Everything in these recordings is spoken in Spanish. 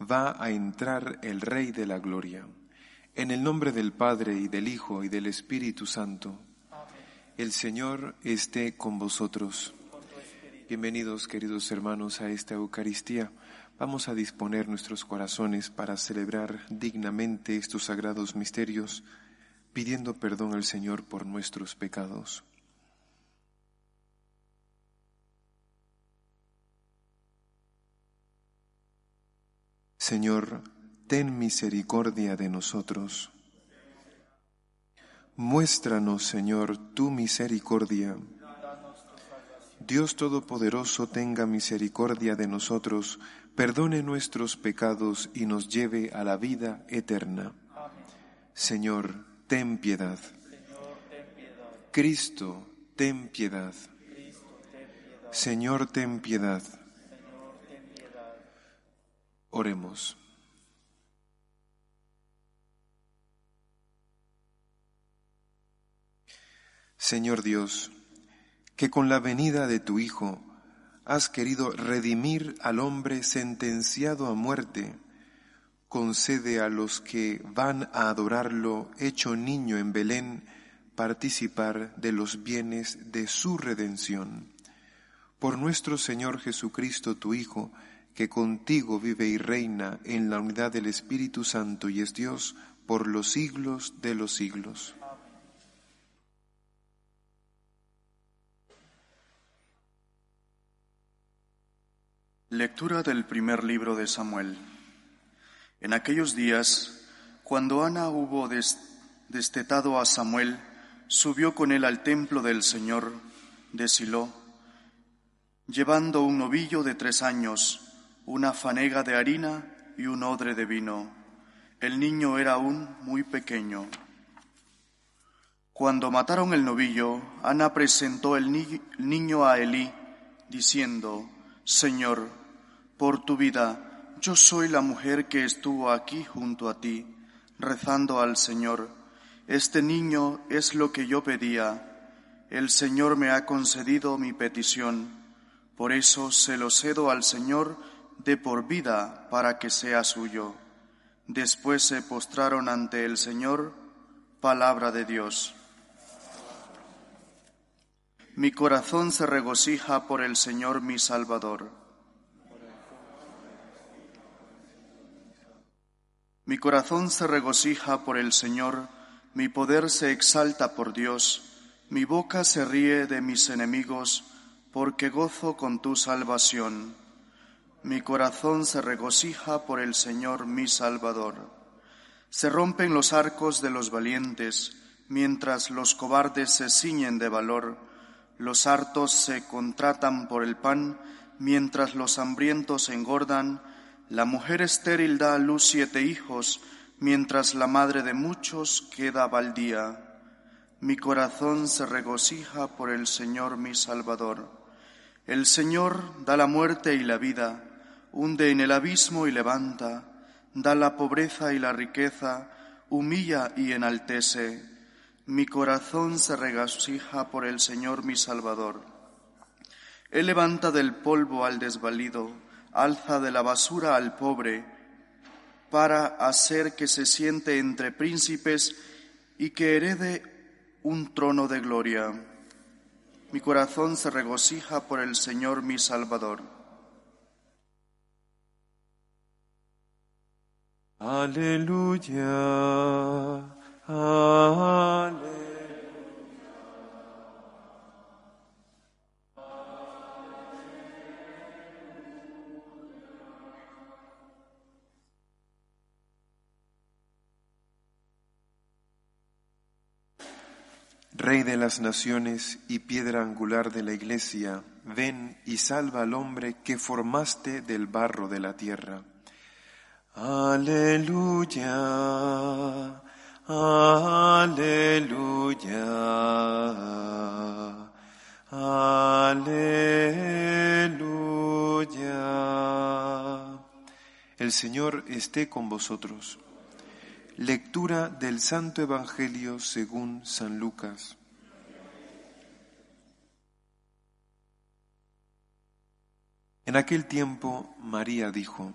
va a entrar el Rey de la Gloria. En el nombre del Padre y del Hijo y del Espíritu Santo. El Señor esté con vosotros. Bienvenidos, queridos hermanos, a esta Eucaristía. Vamos a disponer nuestros corazones para celebrar dignamente estos sagrados misterios, pidiendo perdón al Señor por nuestros pecados. Señor, ten misericordia de nosotros. Muéstranos, Señor, tu misericordia. Dios Todopoderoso tenga misericordia de nosotros, perdone nuestros pecados y nos lleve a la vida eterna. Señor, ten piedad. Cristo, ten piedad. Señor, ten piedad. Oremos. Señor Dios, que con la venida de tu Hijo has querido redimir al hombre sentenciado a muerte, concede a los que van a adorarlo hecho niño en Belén participar de los bienes de su redención. Por nuestro Señor Jesucristo, tu Hijo, que contigo vive y reina en la unidad del Espíritu Santo y es Dios por los siglos de los siglos. Lectura del primer libro de Samuel. En aquellos días, cuando Ana hubo des- destetado a Samuel, subió con él al templo del Señor de Silo, llevando un novillo de tres años, una fanega de harina y un odre de vino. El niño era aún muy pequeño. Cuando mataron el novillo, Ana presentó el ni- niño a Elí, diciendo, Señor, por tu vida, yo soy la mujer que estuvo aquí junto a ti, rezando al Señor. Este niño es lo que yo pedía. El Señor me ha concedido mi petición. Por eso se lo cedo al Señor de por vida para que sea suyo. Después se postraron ante el Señor, palabra de Dios. Mi corazón se regocija por el Señor mi Salvador. Mi corazón se regocija por el Señor, mi poder se exalta por Dios, mi boca se ríe de mis enemigos, porque gozo con tu salvación. Mi corazón se regocija por el Señor mi Salvador. Se rompen los arcos de los valientes, mientras los cobardes se ciñen de valor. Los hartos se contratan por el pan, mientras los hambrientos engordan. La mujer estéril da a luz siete hijos, mientras la madre de muchos queda baldía. Mi corazón se regocija por el Señor mi Salvador. El Señor da la muerte y la vida, hunde en el abismo y levanta, da la pobreza y la riqueza, humilla y enaltece. Mi corazón se regocija por el Señor mi Salvador. Él levanta del polvo al desvalido, alza de la basura al pobre, para hacer que se siente entre príncipes y que herede un trono de gloria. Mi corazón se regocija por el Señor mi Salvador. Aleluya. Aleluya. Rey de las naciones y piedra angular de la iglesia, ven y salva al hombre que formaste del barro de la tierra Aleluya, aleluya, aleluya. El Señor esté con vosotros. Lectura del Santo Evangelio según San Lucas. En aquel tiempo María dijo,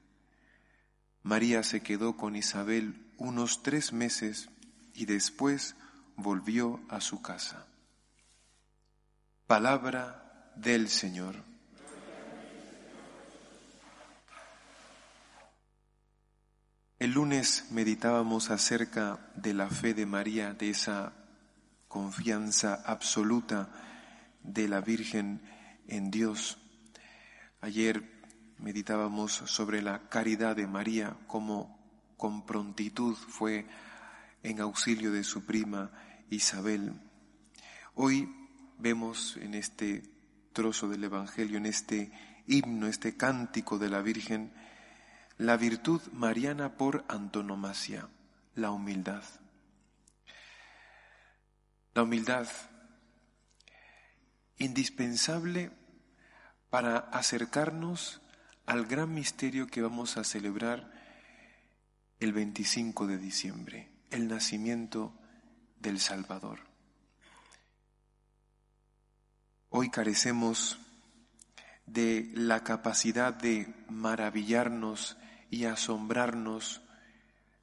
María se quedó con Isabel unos tres meses y después volvió a su casa. Palabra del Señor. El lunes meditábamos acerca de la fe de María, de esa confianza absoluta de la Virgen en Dios. Ayer meditábamos sobre la caridad de María, como con prontitud fue en auxilio de su prima Isabel. Hoy vemos en este trozo del Evangelio, en este himno, este cántico de la Virgen, la virtud mariana por antonomasia, la humildad. La humildad, indispensable para acercarnos al gran misterio que vamos a celebrar el 25 de diciembre, el nacimiento del Salvador. Hoy carecemos de la capacidad de maravillarnos y asombrarnos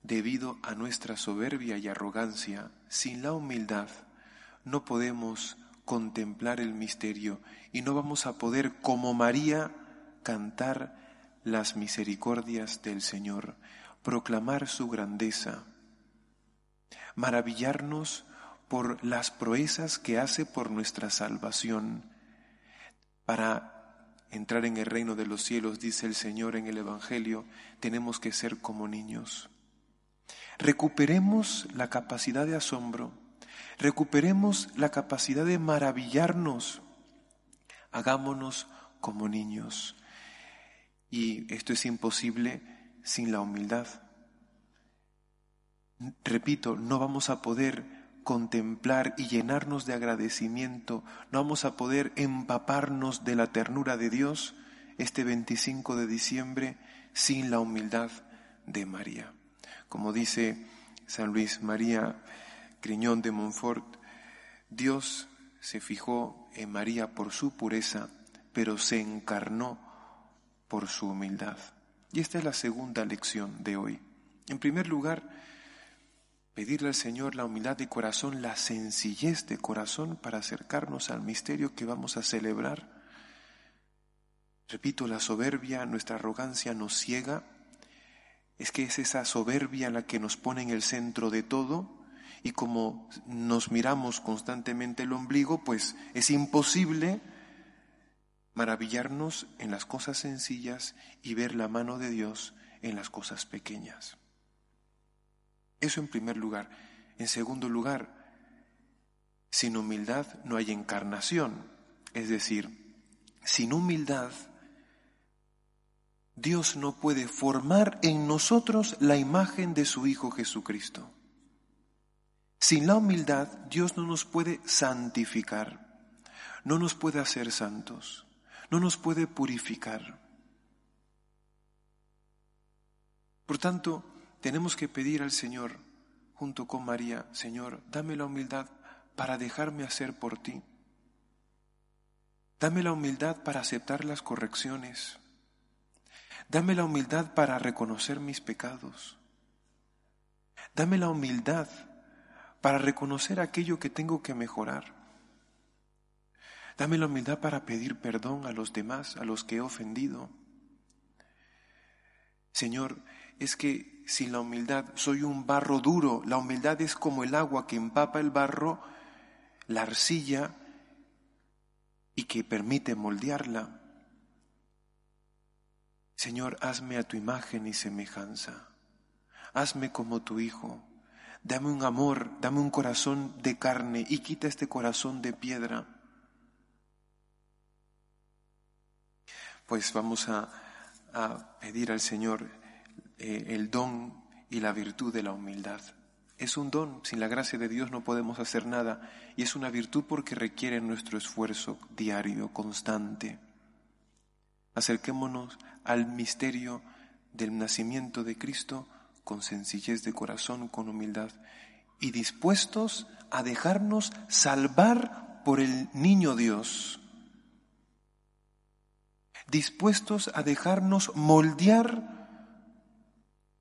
debido a nuestra soberbia y arrogancia. Sin la humildad no podemos contemplar el misterio y no vamos a poder, como María, cantar las misericordias del Señor, proclamar su grandeza, maravillarnos por las proezas que hace por nuestra salvación, para entrar en el reino de los cielos, dice el Señor en el Evangelio, tenemos que ser como niños. Recuperemos la capacidad de asombro, recuperemos la capacidad de maravillarnos, hagámonos como niños. Y esto es imposible sin la humildad. Repito, no vamos a poder contemplar y llenarnos de agradecimiento, no vamos a poder empaparnos de la ternura de Dios este 25 de diciembre sin la humildad de María. Como dice San Luis María Griñón de Montfort, Dios se fijó en María por su pureza, pero se encarnó por su humildad. Y esta es la segunda lección de hoy. En primer lugar, pedirle al Señor la humildad de corazón, la sencillez de corazón para acercarnos al misterio que vamos a celebrar. Repito, la soberbia, nuestra arrogancia nos ciega. Es que es esa soberbia la que nos pone en el centro de todo y como nos miramos constantemente el ombligo, pues es imposible maravillarnos en las cosas sencillas y ver la mano de Dios en las cosas pequeñas. Eso en primer lugar. En segundo lugar, sin humildad no hay encarnación. Es decir, sin humildad Dios no puede formar en nosotros la imagen de su Hijo Jesucristo. Sin la humildad Dios no nos puede santificar, no nos puede hacer santos, no nos puede purificar. Por tanto, tenemos que pedir al Señor, junto con María, Señor, dame la humildad para dejarme hacer por ti. Dame la humildad para aceptar las correcciones. Dame la humildad para reconocer mis pecados. Dame la humildad para reconocer aquello que tengo que mejorar. Dame la humildad para pedir perdón a los demás, a los que he ofendido. Señor, es que sin la humildad soy un barro duro. La humildad es como el agua que empapa el barro, la arcilla, y que permite moldearla. Señor, hazme a tu imagen y semejanza. Hazme como tu Hijo. Dame un amor, dame un corazón de carne y quita este corazón de piedra. Pues vamos a, pedir al Señor eh, el don y la virtud de la humildad. Es un don, sin la gracia de Dios no podemos hacer nada y es una virtud porque requiere nuestro esfuerzo diario, constante. Acerquémonos al misterio del nacimiento de Cristo con sencillez de corazón, con humildad y dispuestos a dejarnos salvar por el niño Dios, dispuestos a dejarnos moldear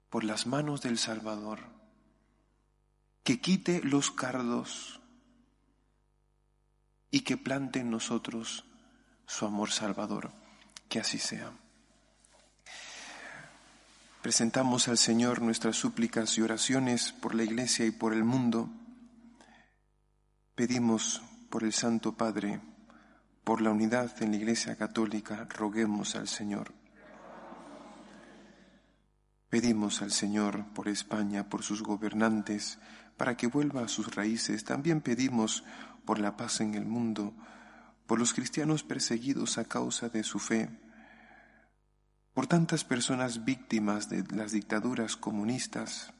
por las manos del Salvador que quite los cardos y que plante en nosotros su amor salvador. Que así sea. Presentamos al Señor nuestras súplicas y oraciones por la Iglesia y por el mundo. Pedimos por el Santo Padre, por la unidad en la Iglesia Católica, roguemos al Señor. Pedimos al Señor por España, por sus gobernantes, para que vuelva a sus raíces. También pedimos por la paz en el mundo, por los cristianos perseguidos a causa de su fe, por tantas personas víctimas de las dictaduras comunistas.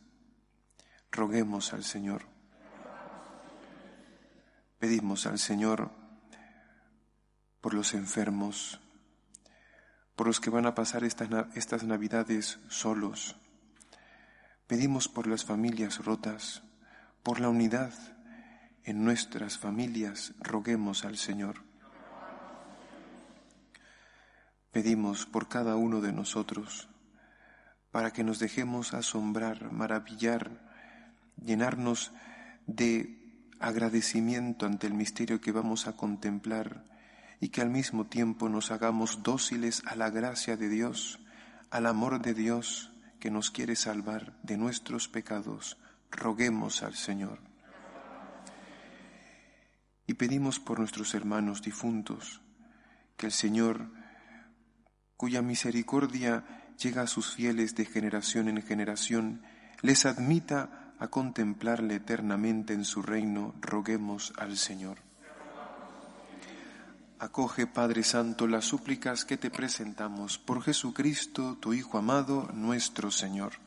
Roguemos al Señor. Pedimos al Señor por los enfermos, por los que van a pasar estas, estas navidades solos. Pedimos por las familias rotas, por la unidad en nuestras familias, roguemos al Señor. Pedimos por cada uno de nosotros, para que nos dejemos asombrar, maravillar, llenarnos de agradecimiento ante el misterio que vamos a contemplar y que al mismo tiempo nos hagamos dóciles a la gracia de Dios, al amor de Dios que nos quiere salvar de nuestros pecados roguemos al Señor. Y pedimos por nuestros hermanos difuntos, que el Señor, cuya misericordia llega a sus fieles de generación en generación, les admita a contemplarle eternamente en su reino, roguemos al Señor. Acoge, Padre Santo, las súplicas que te presentamos por Jesucristo, tu Hijo amado, nuestro Señor.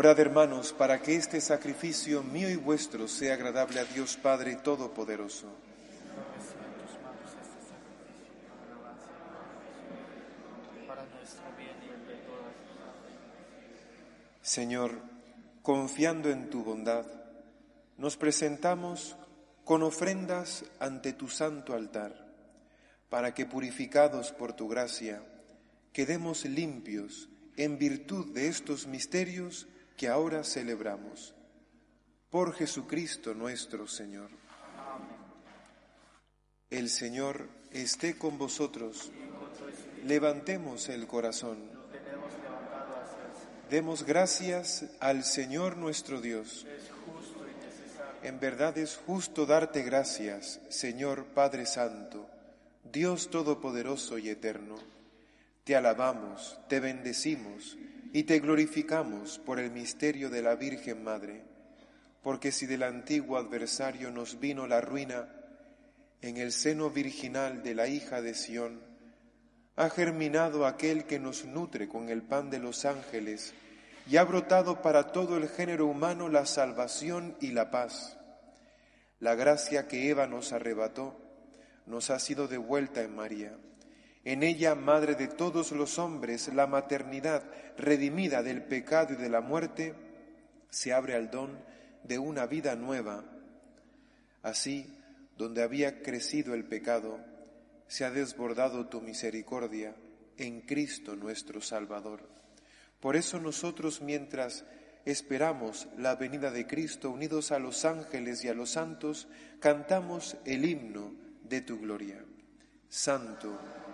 Orad hermanos para que este sacrificio mío y vuestro sea agradable a Dios Padre Todopoderoso. Señor, confiando en tu bondad, nos presentamos con ofrendas ante tu santo altar, para que purificados por tu gracia, quedemos limpios en virtud de estos misterios que ahora celebramos. Por Jesucristo nuestro Señor. El Señor esté con vosotros. Levantemos el corazón. Demos gracias al Señor nuestro Dios. En verdad es justo darte gracias, Señor Padre Santo, Dios Todopoderoso y Eterno. Te alabamos, te bendecimos y te glorificamos por el misterio de la Virgen Madre, porque si del antiguo adversario nos vino la ruina, en el seno virginal de la hija de Sión, ha germinado aquel que nos nutre con el pan de los ángeles y ha brotado para todo el género humano la salvación y la paz. La gracia que Eva nos arrebató nos ha sido devuelta en María en ella, Madre de todos los hombres, la maternidad redimida del pecado y de la muerte, se abre al don de una vida nueva. Así, donde había crecido el pecado, se ha desbordado tu misericordia en Cristo nuestro Salvador. Por eso nosotros, mientras esperamos la venida de Cristo, unidos a los ángeles y a los santos, cantamos el himno de tu gloria. Santo,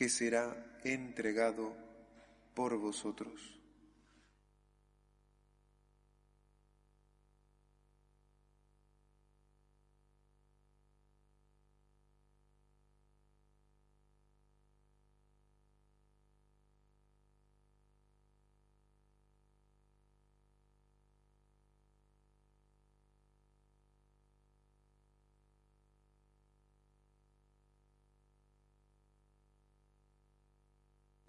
que será entregado por vosotros.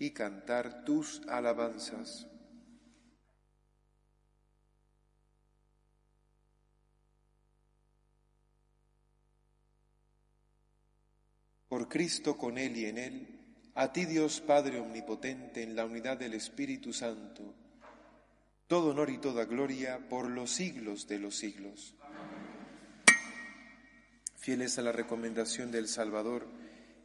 y cantar tus alabanzas. Por Cristo con Él y en Él, a ti Dios Padre Omnipotente, en la unidad del Espíritu Santo, todo honor y toda gloria por los siglos de los siglos. Fieles a la recomendación del Salvador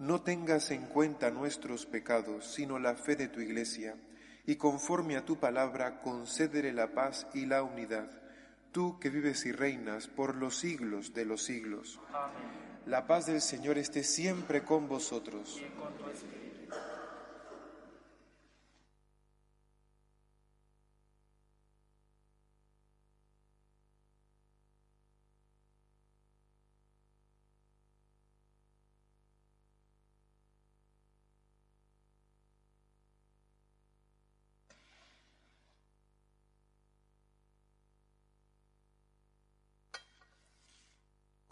no tengas en cuenta nuestros pecados, sino la fe de tu iglesia, y conforme a tu palabra concédere la paz y la unidad, tú que vives y reinas por los siglos de los siglos. La paz del Señor esté siempre con vosotros.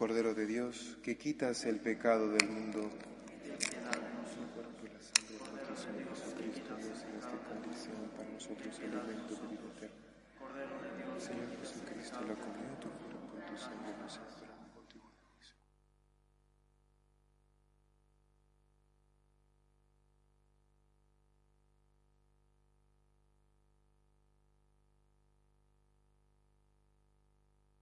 Cordero de Dios, que quitas el pecado del mundo. Señor Jesucristo. Señor la comunión de tu cuerpo y tu sangre nos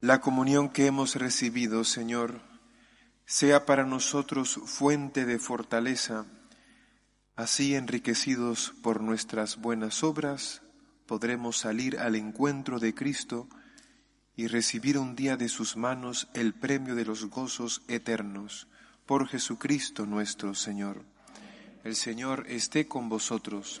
La comunión que hemos recibido, Señor, sea para nosotros fuente de fortaleza, así enriquecidos por nuestras buenas obras, podremos salir al encuentro de Cristo y recibir un día de sus manos el premio de los gozos eternos, por Jesucristo nuestro Señor. El Señor esté con vosotros